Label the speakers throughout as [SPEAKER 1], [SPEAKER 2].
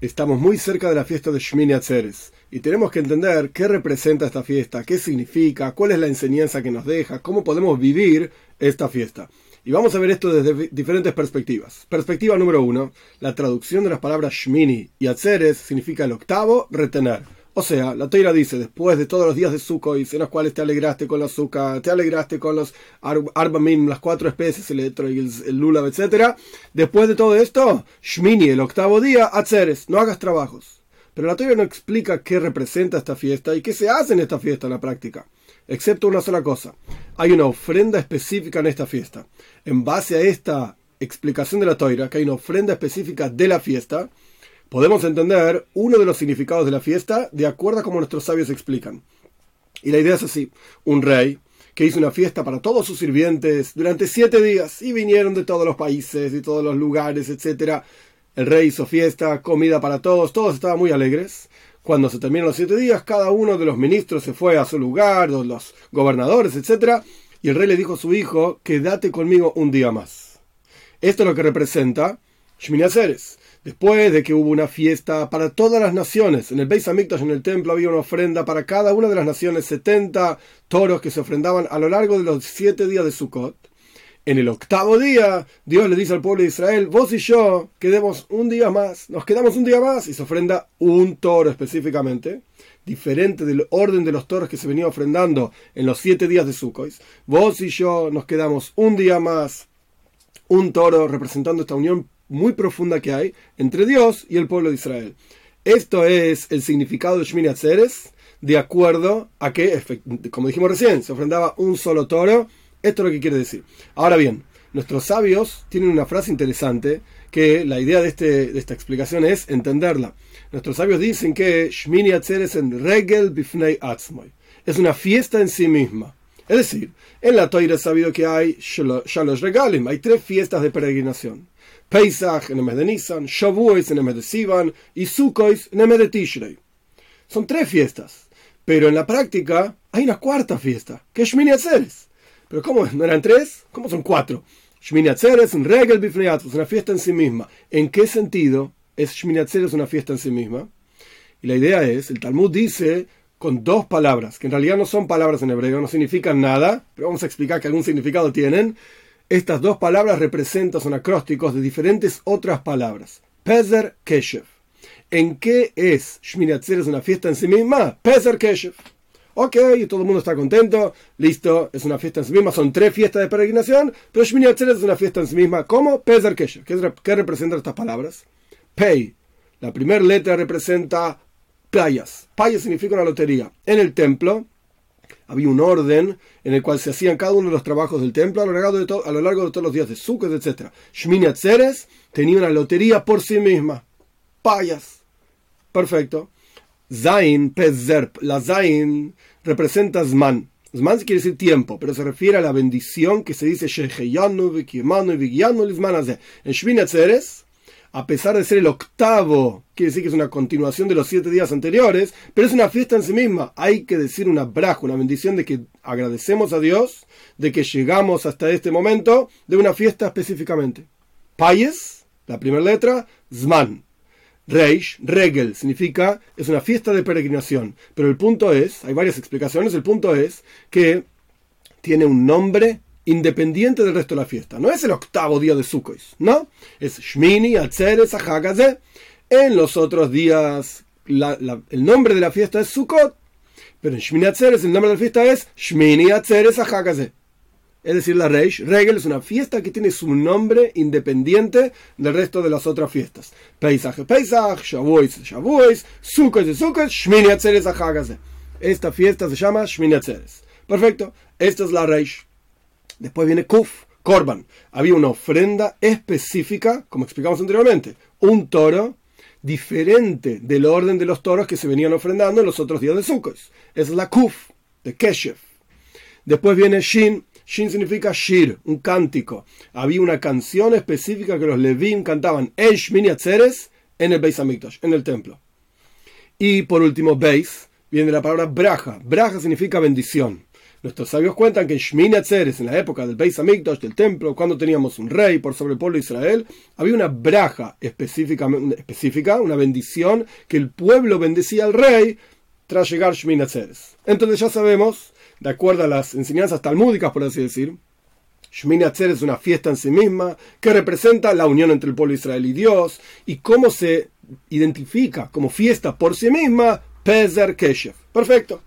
[SPEAKER 1] Estamos muy cerca de la fiesta de Shmini Atzeres y tenemos que entender qué representa esta fiesta, qué significa, cuál es la enseñanza que nos deja, cómo podemos vivir esta fiesta. Y vamos a ver esto desde diferentes perspectivas. Perspectiva número uno, la traducción de las palabras Shmini y Atzeres significa el octavo, retener. O sea, la Toira dice, después de todos los días de Sukkot, en los cuales te alegraste con la azúcar, te alegraste con los arbamim, las cuatro especies, el etro y el, el lulav, etc. Después de todo esto, Shmini, el octavo día, Atzeres, no hagas trabajos. Pero la Toira no explica qué representa esta fiesta y qué se hace en esta fiesta en la práctica. Excepto una sola cosa. Hay una ofrenda específica en esta fiesta. En base a esta explicación de la Toira, que hay una ofrenda específica de la fiesta, podemos entender uno de los significados de la fiesta de acuerdo a como nuestros sabios explican. Y la idea es así, un rey que hizo una fiesta para todos sus sirvientes durante siete días y vinieron de todos los países, de todos los lugares, etc. El rey hizo fiesta, comida para todos, todos estaban muy alegres. Cuando se terminaron los siete días, cada uno de los ministros se fue a su lugar, los gobernadores, etc. Y el rey le dijo a su hijo, quédate conmigo un día más. Esto es lo que representa Shmini. Después de que hubo una fiesta para todas las naciones, en el Beis Hamikdash, en el templo, había una ofrenda para cada una de las naciones, 70 toros que se ofrendaban a lo largo de los siete días de Sukkot. En el octavo día, Dios le dice al pueblo de Israel, vos y yo quedemos un día más, nos quedamos un día más, y se ofrenda un toro específicamente, diferente del orden de los toros que se venía ofrendando en los siete días de Sukkot. Vos y yo nos quedamos un día más, un toro representando esta unión muy profunda que hay entre Dios y el pueblo de Israel. Esto es el significado de Shmini Atzeres, de acuerdo a que, como dijimos recién, se ofrendaba un solo toro. Esto es lo que quiere decir. Ahora bien, nuestros sabios tienen una frase interesante que la idea de, este, de esta explicación es entenderla. Nuestros sabios dicen que Shmini Atzeres en Regel Bifnei Atzmoy. Es una fiesta en sí misma. Es decir, en la Toira es sabido que hay Shalosh Regalim, hay tres fiestas de peregrinación. Pesach en el mes de Nisan, Shavuos en el mes de Sivan y Sukkot en el mes de Tishrei. Son tres fiestas, pero en la práctica hay una cuarta fiesta, que es Shmini Atzeres. Pero ¿cómo? ¿No eran tres? ¿Cómo son cuatro? Shmini Atzeres, un regel bifnei una fiesta en sí misma. ¿En qué sentido es Shmini Atzeres una fiesta en sí misma? Y la idea es, el Talmud dice con dos palabras, que en realidad no son palabras en hebreo, no significan nada, pero vamos a explicar que algún significado tienen. Estas dos palabras representan, son acrósticos de diferentes otras palabras. Pezer Keshev. ¿En qué es Shmini Atzeres una fiesta en sí misma? Pezer Keshev. Ok, todo el mundo está contento, listo, es una fiesta en sí misma, son tres fiestas de peregrinación, pero Shmini Atzeres es una fiesta en sí misma. ¿Cómo? Pezer Keshev. ¿Qué, qué representan estas palabras? Pei. La primera letra representa playas. Payas significa una lotería. En el templo había un orden en el cual se hacían cada uno de los trabajos del templo a lo largo de, a lo largo de todos los días de Sukkot, etc. Shmini Atzeres tenía una lotería por sí misma. Payas. Perfecto. Zain, Pezerp. La Zain representa Zman. Zman quiere decir tiempo, pero se refiere a la bendición que se dice En Shmini Atzeres a pesar de ser el octavo, quiere decir que es una continuación de los siete días anteriores, pero es una fiesta en sí misma. Hay que decir una braja, una bendición de que agradecemos a Dios de que llegamos hasta este momento de una fiesta específicamente. Payes, la primera letra, Zman. Reish, Regel, significa, es una fiesta de peregrinación. Pero el punto es, hay varias explicaciones, el punto es que tiene un nombre independiente del resto de la fiesta. No es el octavo día de Sukkot, ¿no? Es Shmini, Atzeres, Ahagaze. En los otros días, el nombre de la fiesta es Sukkot. Pero en Shmini Atzeres, el nombre de la fiesta es Shmini, Atzeres, Ahagaze. Es decir, la Reish, Regel es una fiesta que tiene su nombre independiente del resto de las otras fiestas. Pesach, Pesach, Shavuos, Shavuos, Sukkot, Sukkot, Shmini Atzeres, Ahagaze. Esta fiesta se llama Shmini Atzeres. Perfecto. Esta es la Reish. Después viene Kuf, Korban. Había una ofrenda específica, como explicamos anteriormente, un toro diferente del orden de los toros que se venían ofrendando en los otros días de Sukkot. Es la Kuf, de Keshev. Después viene Shin. Shin significa Shir, un cántico. Había una canción específica que los Levim cantaban en Shmini Atzeres en el Beis Hamikdash, en el templo. Y por último, Beis, viene la palabra Braja. Braja significa bendición. Nuestros sabios cuentan que en Shmini Atzeres, en la época del Beis Hamikdash, del templo, cuando teníamos un rey por sobre el pueblo de Israel, había una braja específica, una bendición que el pueblo bendecía al rey tras llegar Shmini Atzeres. Entonces ya sabemos, de acuerdo a las enseñanzas talmúdicas, por así decir, Shmini es una fiesta en sí misma que representa la unión entre el pueblo de Israel y Dios y cómo se identifica como fiesta por sí misma Pezer Keshev. Perfecto.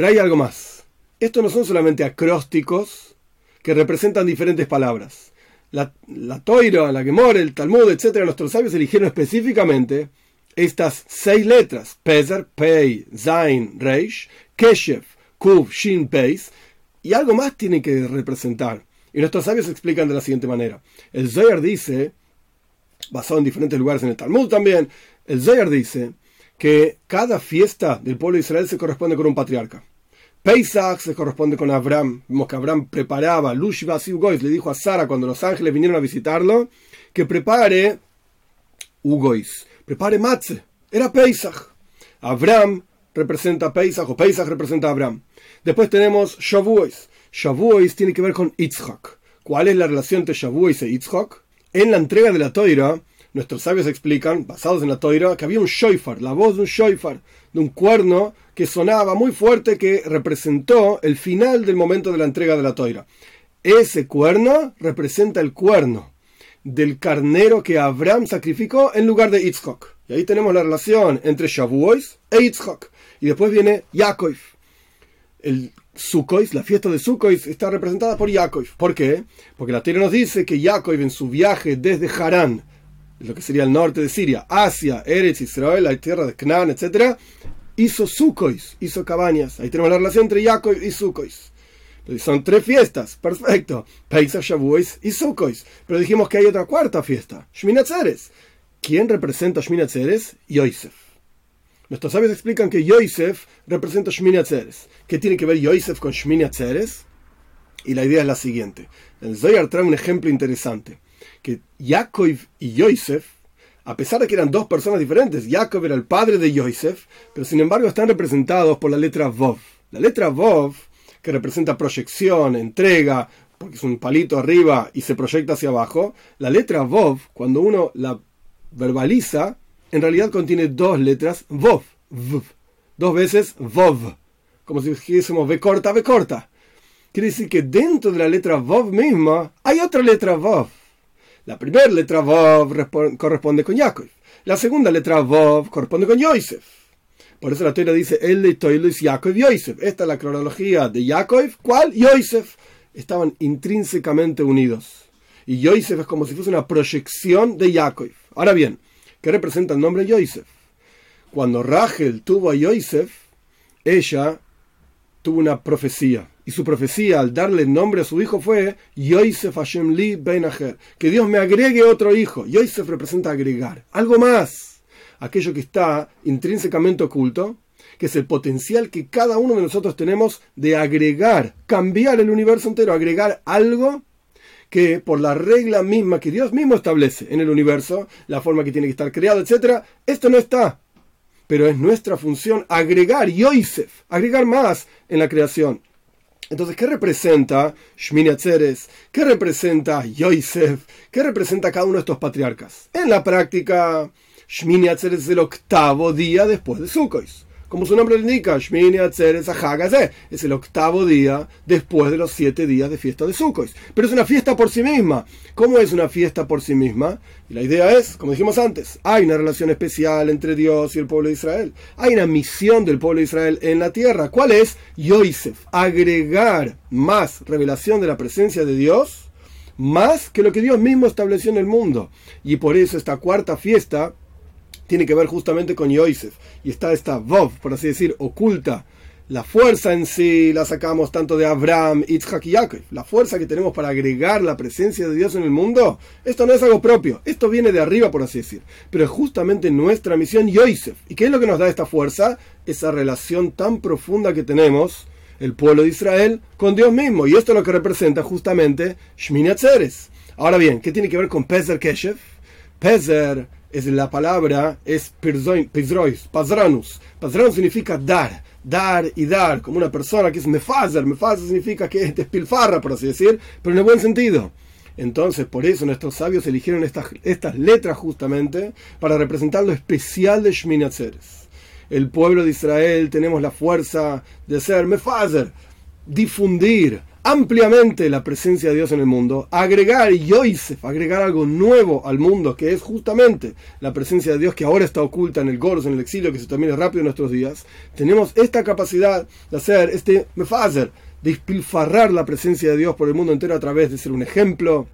[SPEAKER 1] Pero hay algo más. Estos no son solamente acrósticos que representan diferentes palabras. La, la Toira, la Gemora, el Talmud, etc., nuestros sabios eligieron específicamente estas seis letras: Pezer, Pei, Zain, Reish, Keshev, Kuv, Shin, Peis, y algo más tiene que representar. Y nuestros sabios explican de la siguiente manera. El Zohar dice, basado en diferentes lugares en el Talmud también, el Zohar dice que cada fiesta del pueblo de Israel se corresponde con un patriarca. Pesach se corresponde con Abraham. Vimos que Abraham preparaba, Lushva Gois le dijo a Sara cuando los ángeles vinieron a visitarlo, que prepare Ugois, prepare Matze. Era Pesach. Abraham representa Pesach o Pesach representa a Abraham. Después tenemos Shavuos. Shavuos tiene que ver con Yitzhak. ¿Cuál es la relación entre Shavuos e Yitzhak? En la entrega de la Toira, Nuestros sabios explican, basados en la toira, que había un shofar, la voz de un shofar, de un cuerno que sonaba muy fuerte que representó el final del momento de la entrega de la toira. Ese cuerno representa el cuerno del carnero que Abraham sacrificó en lugar de Yitzhak. Y ahí tenemos la relación entre Shavuos e Yitzhak. Y después viene Yaakov. El Sukkot, la fiesta de Sukkot, está representada por Yaakov. ¿Por qué? Porque la tierra nos dice que Yaakov en su viaje desde Harán lo que sería el norte de Siria, Asia, Eretz, Israel, la tierra de Canaán, etc., hizo Sukois, hizo cabañas. Ahí tenemos la relación entre Yaakov y Sukois. Son tres fiestas, perfecto. Pesach, Shavuos y Sukois. Pero dijimos que hay otra cuarta fiesta, Shminatzeres. ¿Quién representa Shminatzeres? Yosef. Nuestros sabios explican que Yosef representa Shminatzeres. ¿Qué tiene que ver Yosef con Shminatzeres? Y la idea es la siguiente. El Zohar trae un ejemplo interesante que Yaakov y Yosef, a pesar de que eran dos personas diferentes, Yaakov era el padre de Yosef, pero sin embargo están representados por la letra Vov. La letra Vov, que representa proyección, entrega, porque es un palito arriba y se proyecta hacia abajo, la letra Vov, cuando uno la verbaliza, en realidad contiene dos letras Vov, dos veces Vov, como si dijésemos V corta, V corta. Quiere decir que dentro de la letra Vov misma hay otra letra Vov. La primera letra Vov corresponde con Yaakov. La segunda letra Vov corresponde con Yosef. Por eso la teoría dice El de Toilos Yaakov Yosef. Esta es la cronología de Yaakov. ¿Cuál? Yosef. Estaban intrínsecamente unidos. Y Yosef es como si fuese una proyección de Yaakov. Ahora bien, ¿qué representa el nombre Yosef? Cuando Rachel tuvo a Yosef, ella tuvo una profecía y su profecía al darle nombre a su hijo fue Yosef Hashem Li Ben que Dios me agregue otro hijo. Yosef representa agregar, algo más, aquello que está intrínsecamente oculto, que es el potencial que cada uno de nosotros tenemos de agregar, cambiar el universo entero, agregar algo que por la regla misma que Dios mismo establece en el universo, la forma que tiene que estar creado, etc., esto no está. Pero es nuestra función agregar Yosef, agregar más en la creación. Entonces, ¿qué representa Shmini Atzeres? ¿Qué representa Yosef? ¿Qué representa cada uno de estos patriarcas? En la práctica, Shmini Atzeres es el octavo día después de Sukkot. Como su nombre lo indica, Shmini Atzeres es el octavo día después de los siete días de fiesta de Sukkot. Pero es una fiesta por sí misma. ¿Cómo es una fiesta por sí misma? Y la idea es, como dijimos antes, hay una relación especial entre Dios y el pueblo de Israel. Hay una misión del pueblo de Israel en la tierra. ¿Cuál es? Yosef, agregar más revelación de la presencia de Dios, más que lo que Dios mismo estableció en el mundo. Y por eso esta cuarta fiesta tiene que ver justamente con Yosef. Y está esta Vov, por así decir, oculta. La fuerza en sí la sacamos tanto de Abraham, Yitzhak y Yaakov. La fuerza que tenemos para agregar la presencia de Dios en el mundo, esto no es algo propio, esto viene de arriba, por así decir. Pero es justamente nuestra misión Yosef. ¿Y qué es lo que nos da esta fuerza? Esa relación tan profunda que tenemos, el pueblo de Israel, con Dios mismo. Y esto es lo que representa justamente Shmini Atzeres. Ahora bien, ¿qué tiene que ver con Pezer Keshev? Pezer es la palabra, es pizrois, pazranus. Pazranus significa dar, dar y dar, como una persona que es mefazer. Mefazer significa que es despilfarra, por así decir, pero en el buen sentido. Entonces, por eso nuestros sabios eligieron estas, estas letras justamente para representar lo especial de Shmini Atzeres. El pueblo de Israel tenemos la fuerza de ser mefazer, difundir, ampliamente la presencia de Dios en el mundo, agregar Yosef, agregar algo nuevo al mundo, que es justamente la presencia de Dios que ahora está oculta en el Goros, en el exilio, que se termina rápido en nuestros días, tenemos esta capacidad de hacer este mefazer, de despilfarrar la presencia de Dios por el mundo entero a través de ser un ejemplo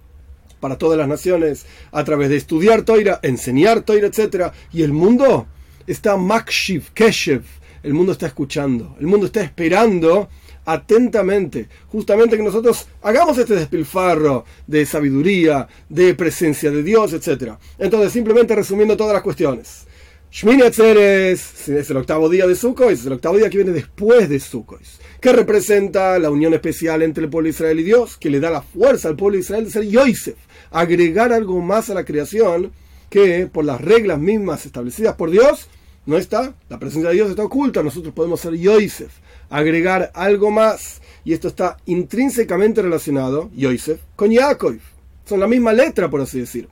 [SPEAKER 1] para todas las naciones, a través de estudiar Toira, enseñar Toira, etc. Y el mundo está makshiv, keshev, el mundo está escuchando, el mundo está esperando atentamente, justamente que nosotros hagamos este despilfarro de sabiduría, de presencia de Dios, etc. Entonces, simplemente resumiendo todas las cuestiones. Shmini Atzeres es el octavo día de Sukkot, es el octavo día que viene después de Sukkot, que representa la unión especial entre el pueblo de Israel y Dios, que le da la fuerza al pueblo de Israel de ser Yosef, agregar algo más a la creación que por las reglas mismas establecidas por Dios no está, la presencia de Dios está oculta, nosotros podemos ser Yosef, agregar algo más, y esto está intrínsecamente relacionado, Yosef, con Yaakov. Son la misma letra, por así decir.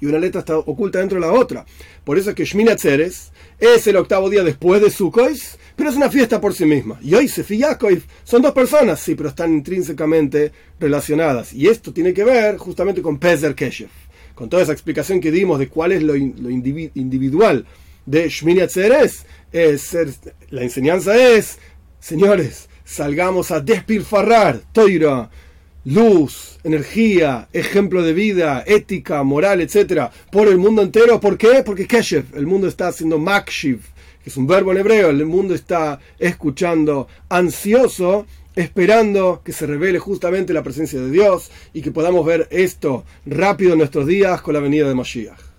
[SPEAKER 1] Y una letra está oculta dentro de la otra. Por eso es que Shmini Atzeres es el octavo día después de Sukkot, pero es una fiesta por sí misma. Yosef y Yaakov son dos personas, sí, pero están intrínsecamente relacionadas. Y esto tiene que ver justamente con Pezer Keshev. Con toda esa explicación que dimos de cuál es lo, individual de Shmini Atzeres, es la enseñanza es Señores, salgamos a despilfarrar toira, luz, energía, ejemplo de vida, ética, moral, etcétera, por el mundo entero. ¿Por qué? Porque Keshev, el mundo está haciendo makshiv, que es un verbo en hebreo, el mundo está escuchando, ansioso, esperando que se revele justamente la presencia de Dios y que podamos ver esto rápido en nuestros días con la venida de Mashiach.